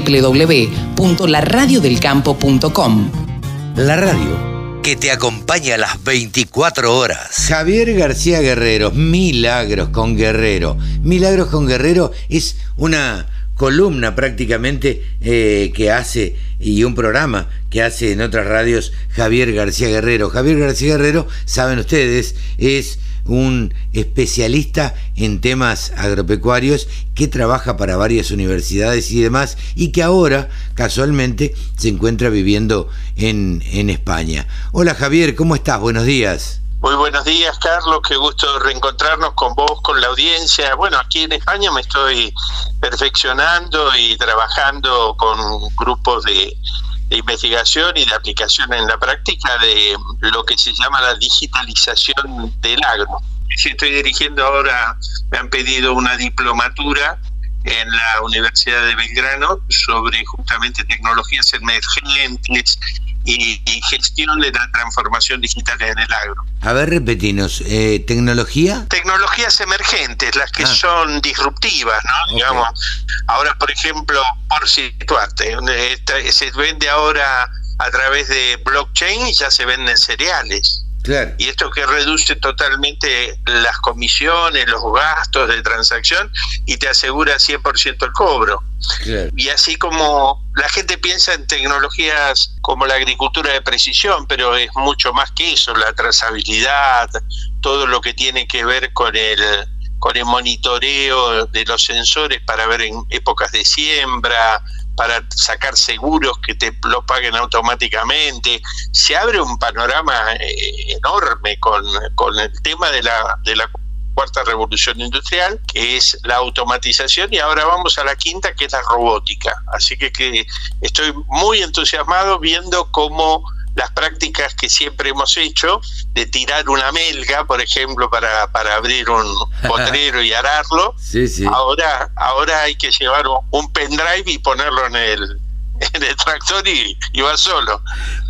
www.laradiodelcampo.com. La radio que te acompaña las 24 horas. Javier García Guerrero, Milagros con Guerrero. Milagros con Guerrero es una columna prácticamente eh, que hace y un programa que hace en otras radios Javier García Guerrero. Javier García Guerrero, saben ustedes, es un especialista en temas agropecuarios que trabaja para varias universidades y demás y que ahora casualmente se encuentra viviendo en, en España. Hola Javier, ¿cómo estás? Buenos días. Muy buenos días, Carlos. Qué gusto reencontrarnos con vos, con la audiencia. Bueno, aquí en España me estoy perfeccionando y trabajando con grupos de, de investigación y de aplicación en la práctica de lo que se llama la digitalización del agro. Estoy dirigiendo ahora, me han pedido una diplomatura en la Universidad de Belgrano sobre justamente tecnologías emergentes y, gestión de la transformación digital en el agro. A ver, repetinos, eh, ¿tecnología? Tecnologías emergentes, las que ah. son disruptivas, ¿no? Digamos, ahora, por ejemplo, por situarte, se vende ahora a través de blockchain y ya se venden cereales. Y esto que reduce totalmente las comisiones, los gastos de transacción y te asegura 100% el cobro. Y así como la gente piensa en tecnologías como la agricultura de precisión, pero es mucho más que eso, la trazabilidad, todo lo que tiene que ver con el con el monitoreo de los sensores para ver en épocas de siembra, para sacar seguros que te lo paguen automáticamente. Se abre un panorama eh, enorme con, con el tema de la, de la cuarta revolución industrial, que es la automatización, y ahora vamos a la quinta, que es la robótica. Así que, que estoy muy entusiasmado viendo cómo las prácticas que siempre hemos hecho de tirar una melga, por ejemplo, para, para abrir un potrero y ararlo. Ahora, ahora hay que llevar un pendrive y ponerlo en el, en el tractor y, y, va solo.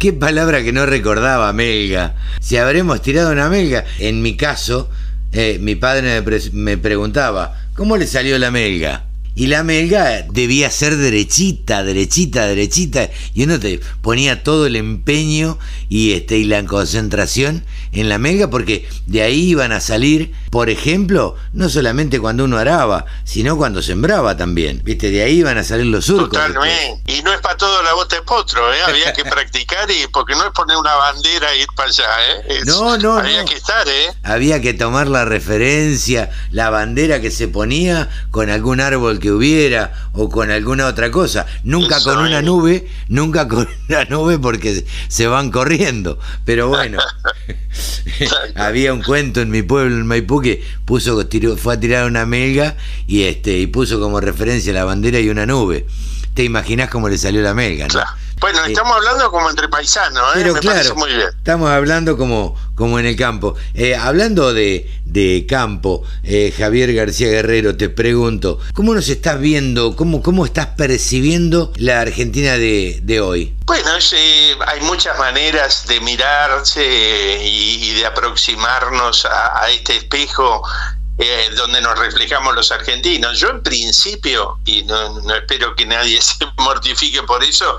Qué palabra que no recordaba, melga. Si habremos tirado una melga, en mi caso, eh, mi padre me, me preguntaba, ¿cómo le salió la melga? Y la melga debía ser derechita, derechita, derechita. Y uno te ponía todo el empeño y, este, y la concentración en la melga porque de ahí iban a salir, por ejemplo, no solamente cuando uno araba, sino cuando sembraba también. ¿Viste? De ahí iban a salir los surcos. Totalmente. Y no es para todo la bota de potro, ¿eh? Había que practicar y porque no es poner una bandera e ir para allá, ¿eh? no, no, había que estar, ¿eh? Había que tomar la referencia, la bandera que se ponía con algún árbol que hubiera o con alguna otra cosa. Nunca con una nube, nunca con una nube porque se van corriendo. Pero bueno. Había un cuento en mi pueblo, en Maipú, que puso, fue a tirar una melga y este, y puso como referencia la bandera y una nube. Te imaginas cómo le salió la melga, ¿no? Bueno, estamos hablando como entre paisanos, ¿eh? Pero claro, muy bien. Estamos hablando como, como en el campo. Eh, hablando de, de campo, eh, Javier García Guerrero, te pregunto, ¿cómo nos estás viendo, cómo, cómo estás percibiendo la Argentina de, de hoy? Bueno, hay muchas maneras de mirarse y, de aproximarnos a, este espejo eh, donde nos reflejamos los argentinos. Yo en principio, y no, no, espero que nadie se mortifique por eso,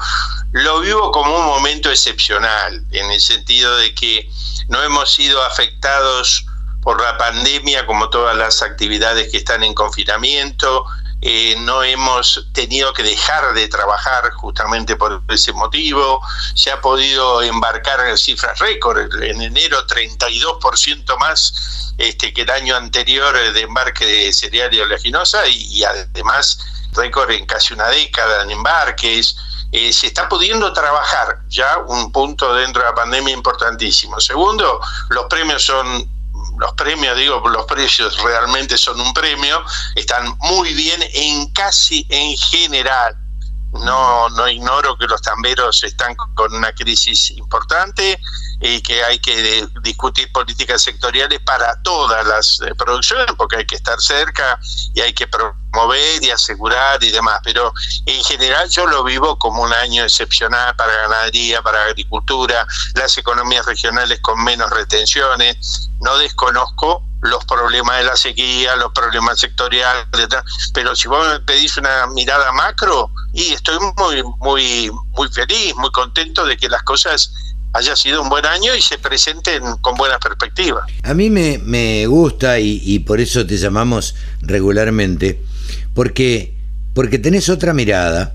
lo vivo como un momento excepcional, en el sentido de que no hemos sido afectados por la pandemia como todas las actividades que están en confinamiento, eh, no hemos tenido que dejar de trabajar justamente por ese motivo, se ha podido embarcar en cifras récord, en enero 32% más este, que el año anterior de embarque de cereal y oleaginosa y, además récord en casi una década en embarques. Eh, se está pudiendo trabajar ya un punto dentro de la pandemia importantísimo. Segundo, los premios son los premios, digo, los precios realmente son un premio, están muy bien en casi en general. No, no ignoro que los tamberos están con una crisis importante y que hay que discutir políticas sectoriales para todas las eh, producciones, porque hay que estar cerca y hay que promover y asegurar y demás. Pero en general yo lo vivo como un año excepcional para ganadería, para agricultura, las economías regionales con menos retenciones. No desconozco los problemas de la sequía, los problemas sectoriales, pero si vos me pedís una mirada macro, y estoy muy, muy, muy feliz, muy contento de que las cosas haya sido un buen año y se presenten con buena perspectiva. A mí me, me gusta y, y, por eso te llamamos regularmente, porque, porque tenés otra mirada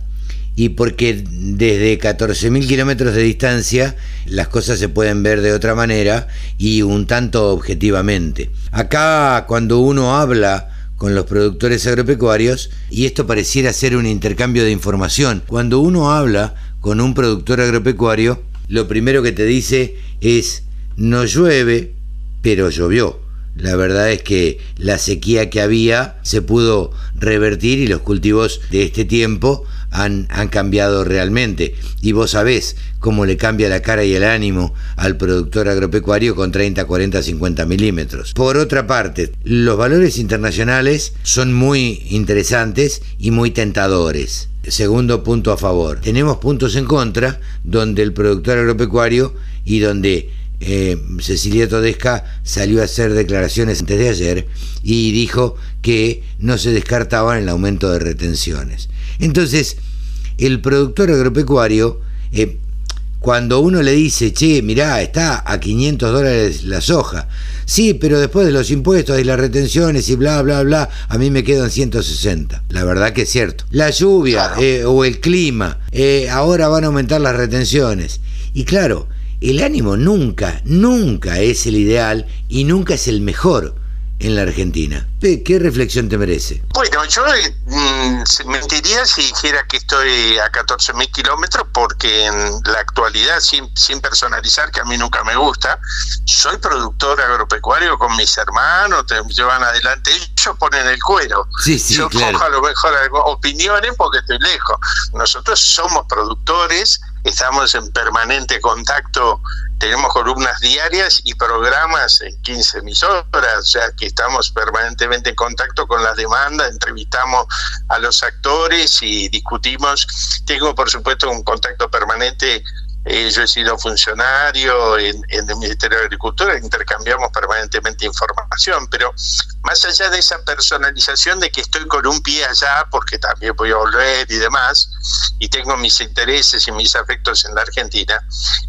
y porque desde 14.000 kilómetros de distancia las cosas se pueden ver de otra manera y un tanto objetivamente. Acá cuando uno habla con los productores agropecuarios, y esto pareciera ser un intercambio de información, cuando uno habla con un productor agropecuario, lo primero que te dice es, no llueve, pero llovió. La verdad es que la sequía que había se pudo revertir y los cultivos de este tiempo han, cambiado realmente. Y vos sabés cómo le cambia la cara y el ánimo al productor agropecuario con 30, 40, 50 milímetros. Por otra parte, los valores internacionales son muy interesantes y muy tentadores. Segundo punto a favor. Tenemos puntos en contra donde el productor agropecuario y donde eh, Cecilia Todesca salió a hacer declaraciones antes de ayer y dijo que no se descartaban el aumento de retenciones. Entonces, el productor agropecuario, eh, cuando uno le dice, che, mirá, está a 500 dólares la soja, sí, pero después de los impuestos y las retenciones y bla, bla, bla, a mí me quedan 160. La verdad que es cierto. La lluvia eh, o el clima, eh, ahora van a aumentar las retenciones. Y claro, el ánimo nunca, nunca es el ideal y nunca es el mejor en la Argentina. ¿Qué reflexión te merece? Bueno, yo mm, mentiría si dijera que estoy a 14 mil kilómetros porque en la actualidad, sin, sin personalizar, que a mí nunca me gusta, soy productor agropecuario con mis hermanos, te llevan adelante, ellos ponen el cuero. Sí, sí, yo claro. cojo a lo mejor opiniones porque estoy lejos. Nosotros somos productores, estamos en permanente contacto tenemos columnas diarias y programas en 15 emisoras, o sea que estamos permanentemente en contacto con las demandas, entrevistamos a los actores y discutimos. Tengo, por supuesto, un contacto permanente eh, yo he sido funcionario en, en, el Ministerio de Agricultura, intercambiamos permanentemente información, pero más allá de esa personalización de que estoy con un pie allá, porque también voy a volver y demás, y tengo mis intereses y mis afectos en la Argentina,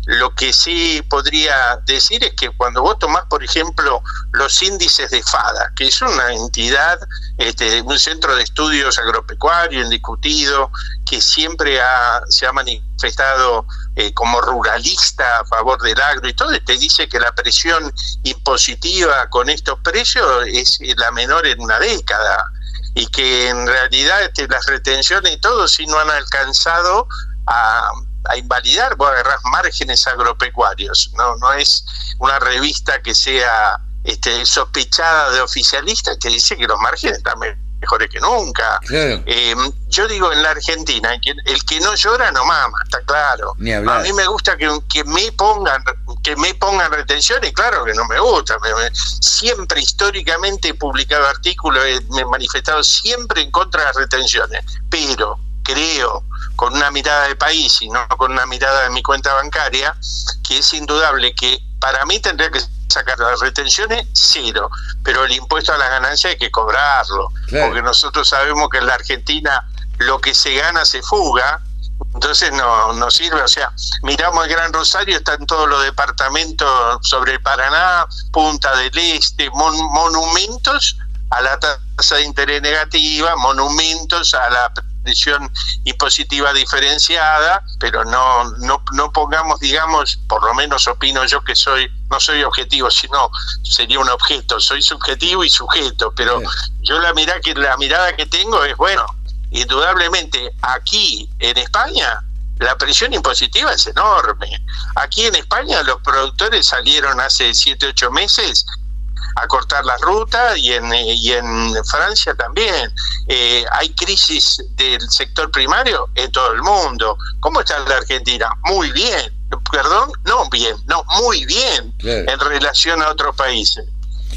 lo que sí podría decir es que cuando vos tomás, por ejemplo, los índices de FADA, que es una entidad, este, un centro de estudios agropecuario indiscutido, que siempre ha, se ha manifestado eh, como ruralista a favor del agro y todo, y te dice que la presión impositiva con estos precios es la menor en una década y que en realidad este, las retenciones y todo sí no han alcanzado a, a invalidar, vos agarrás márgenes agropecuarios, no, no es una revista que sea este, sospechada de oficialista que dice que los márgenes están mejores que nunca. Claro. Eh, yo digo en la Argentina, el que, el que no llora no mama, está claro. A mí me gusta que, que me pongan que me pongan retenciones, claro que no me gusta. Me, me, siempre históricamente he publicado artículos, he, me he manifestado siempre en contra de las retenciones, pero creo con una mirada de país y no con una mirada de mi cuenta bancaria, que es indudable que para mí tendría que sacar las retenciones cero, pero el impuesto a la ganancia hay que cobrarlo, Claro. porque nosotros sabemos que en la Argentina lo que se gana se fuga, entonces no, no sirve, o sea, miramos el Gran Rosario, están todos los departamentos sobre el Paraná, Punta del Este, mon- monumentos a la tasa de interés negativa, monumentos a la presión impositiva diferenciada, pero no, no, no pongamos, digamos, por lo menos opino yo que soy, no soy objetivo, sino sería un objeto, soy subjetivo y sujeto, pero yo la mirada que la mirada que tengo es bueno, indudablemente aquí en España la presión impositiva es enorme. Aquí en España los productores salieron hace 7, 8 meses a cortar la ruta y en, y en Francia también. Eh, hay crisis del sector primario en todo el mundo. ¿Cómo está la Argentina? Muy bien. Perdón, no bien, no, muy bien Claro. en relación a otros países.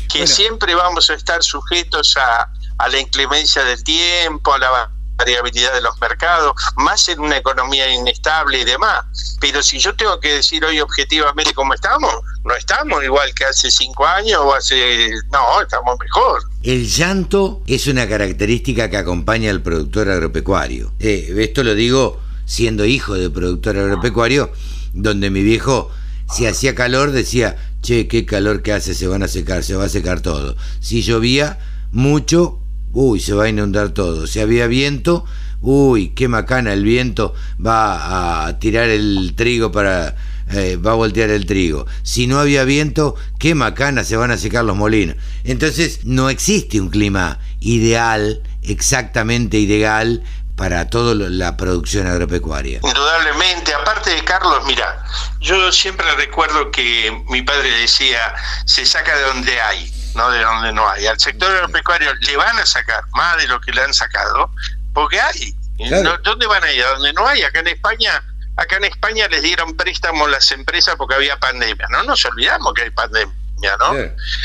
Que Bueno. siempre vamos a estar sujetos a, a la inclemencia del tiempo, a la variabilidad de los mercados, más en una economía inestable y demás. Pero si yo tengo que decir hoy objetivamente cómo estamos, no estamos igual que hace cinco años o hace... No, estamos mejor. El llanto es una característica que acompaña al productor agropecuario. Eh, esto lo digo siendo hijo de productor agropecuario, donde mi viejo, si hacía calor, decía, che, qué calor que hace, se van a secar, se va a secar todo. Si llovía mucho, uy, se va a inundar todo. Si había viento, uy, qué macana, el viento va a tirar el trigo para... Eh, va a voltear el trigo. Si no había viento, qué macana, se van a secar los molinos. Entonces, no existe un clima ideal, exactamente ideal, para toda la producción agropecuaria. Indudablemente, aparte de Carlos, mira, yo siempre recuerdo que mi padre decía, se saca de donde hay no de donde no hay. Al sector agropecuario le van a sacar más de lo que le han sacado, porque hay. ¿Dónde van a ir? ¿A donde no hay? Acá en España, acá en España les dieron préstamos las empresas porque había pandemia. No nos olvidamos que hay pandemia. ¿no?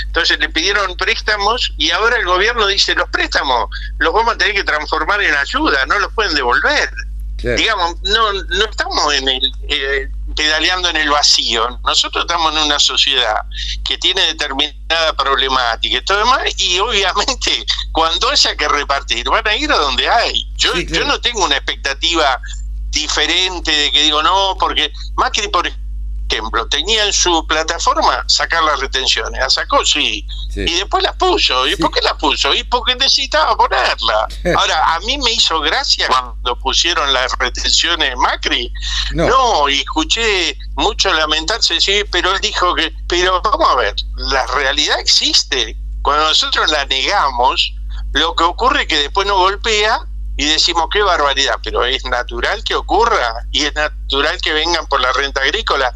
Entonces le pidieron préstamos y ahora el gobierno dice los préstamos los vamos a tener que transformar en ayuda, no los pueden devolver. Digamos, no, no estamos en el, eh, pedaleando en el vacío. Nosotros estamos en una sociedad que tiene determinada problemática y todo demás, y obviamente cuando haya que repartir, van a ir a donde hay. Yo, yo no tengo una expectativa diferente de que digo, no, porque Macri, por ejemplo, tenía en su plataforma sacar las retenciones. ¿La sacó? Sí. Y después las puso. ¿Y por qué las puso? Y porque necesitaba ponerla. Ahora, a mí me hizo gracia cuando pusieron las retenciones Macri. No, y escuché mucho lamentarse, sí, pero él dijo que, pero vamos a ver, la realidad existe. Cuando nosotros la negamos, lo que ocurre es que después nos golpea y decimos qué barbaridad, pero es natural que ocurra y es natural que vengan por la renta agrícola.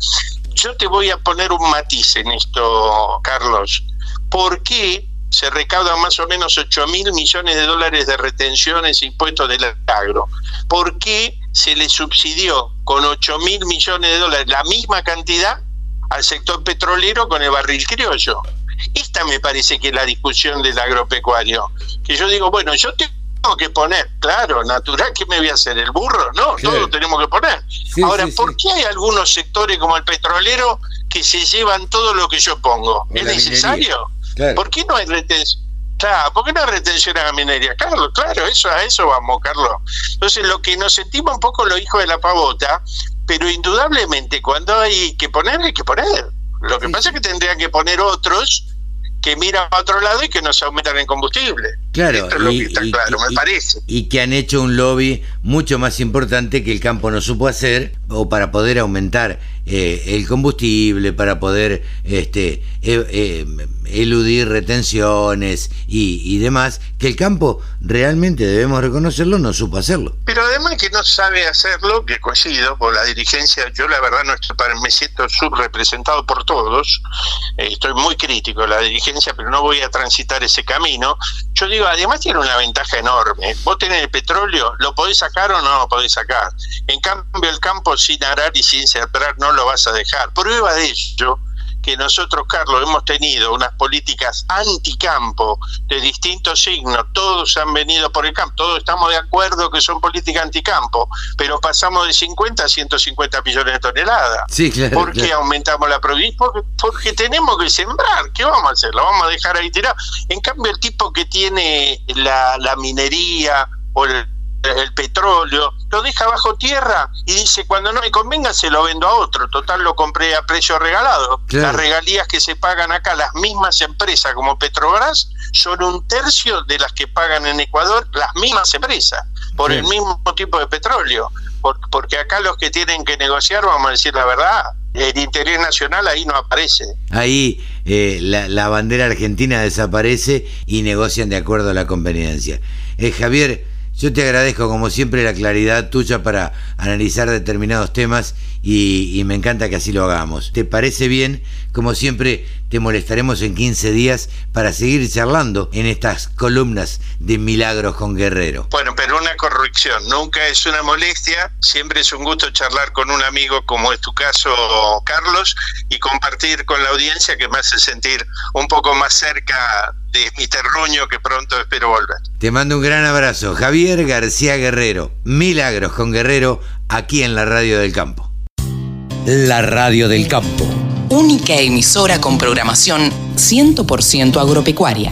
Yo te voy a poner un matiz en esto, Carlos. ¿Por qué se recaudan más o menos 8 mil millones de dólares de retenciones e impuestos del agro? ¿Por qué se le subsidió con 8 mil millones de dólares la misma cantidad al sector petrolero con el barril criollo? Esta me parece que es la discusión del agropecuario. Que yo digo, bueno, yo te que poner, claro, natural, ¿qué me voy a hacer? ¿El burro? No, todo lo tenemos que poner. Ahora, ¿por qué hay algunos sectores como el petrolero que se llevan todo lo que yo pongo? ¿Es necesario? ¿Por qué no hay retención? Claro, ¿por qué no hay retención a la minería? Carlos, claro, eso a eso vamos, Carlos. Entonces, lo que nos sentimos un poco los hijos de la pavota, pero indudablemente cuando hay que poner, hay que poner. Lo que pasa es que tendrían que poner otros que miran a otro lado y que no se aumentan en combustible. Claro, y, que claro, me parece. Y que han hecho un lobby mucho más importante que el campo no supo hacer, o para poder aumentar eh, el combustible, para poder este, eh, eh, eludir retenciones y, demás, que el campo realmente debemos reconocerlo, no supo hacerlo. Pero además que no sabe hacerlo, que coincido por la dirigencia, yo la verdad no estoy, me siento subrepresentado por todos, eh, estoy muy crítico de la dirigencia, pero no voy a transitar ese camino. Yo digo, además tiene una ventaja enorme. Vos tenés el petróleo, ¿lo podés sacar o no lo podés sacar? En cambio, el campo sin arar y sin sembrar no lo vas a dejar. Prueba de ello que nosotros, Carlos, hemos tenido unas políticas anticampo de distintos signos, todos han venido por el campo, todos estamos de acuerdo que son políticas anticampo, pero pasamos de 50 a 150 millones de toneladas. Sí, claro, ¿Por qué aumentamos la producción? Porque, tenemos que sembrar, ¿qué vamos a hacer? ¿Lo vamos a dejar ahí tirado? En cambio, el tipo que tiene la, la minería o el el petróleo, lo deja bajo tierra y dice, cuando no me convenga se lo vendo a otro, total lo compré a precio regalado. Las regalías que se pagan acá, las mismas empresas como Petrobras, son un tercio de las que pagan en Ecuador las mismas empresas, por el mismo tipo de petróleo. porque acá los que tienen que negociar, vamos a decir la verdad, el interés nacional ahí no aparece. Ahí eh, la, bandera argentina desaparece y negocian de acuerdo a la conveniencia. Eh, Javier, yo te agradezco como siempre la claridad tuya para analizar determinados temas y, me encanta que así lo hagamos. ¿Te parece bien? Como siempre te molestaremos en 15 días para seguir charlando en estas columnas de Milagros con Guerrero. Bueno, pero una corrección, nunca es una molestia, siempre es un gusto charlar con un amigo como es tu caso, Carlos, y compartir con la audiencia que me hace sentir un poco más cerca de mi terruño que pronto espero volver. Te mando un gran abrazo. Javier García Guerrero, Milagros con Guerrero, aquí en la Radio del Campo. La Radio del Campo. Única emisora con programación 100% agropecuaria.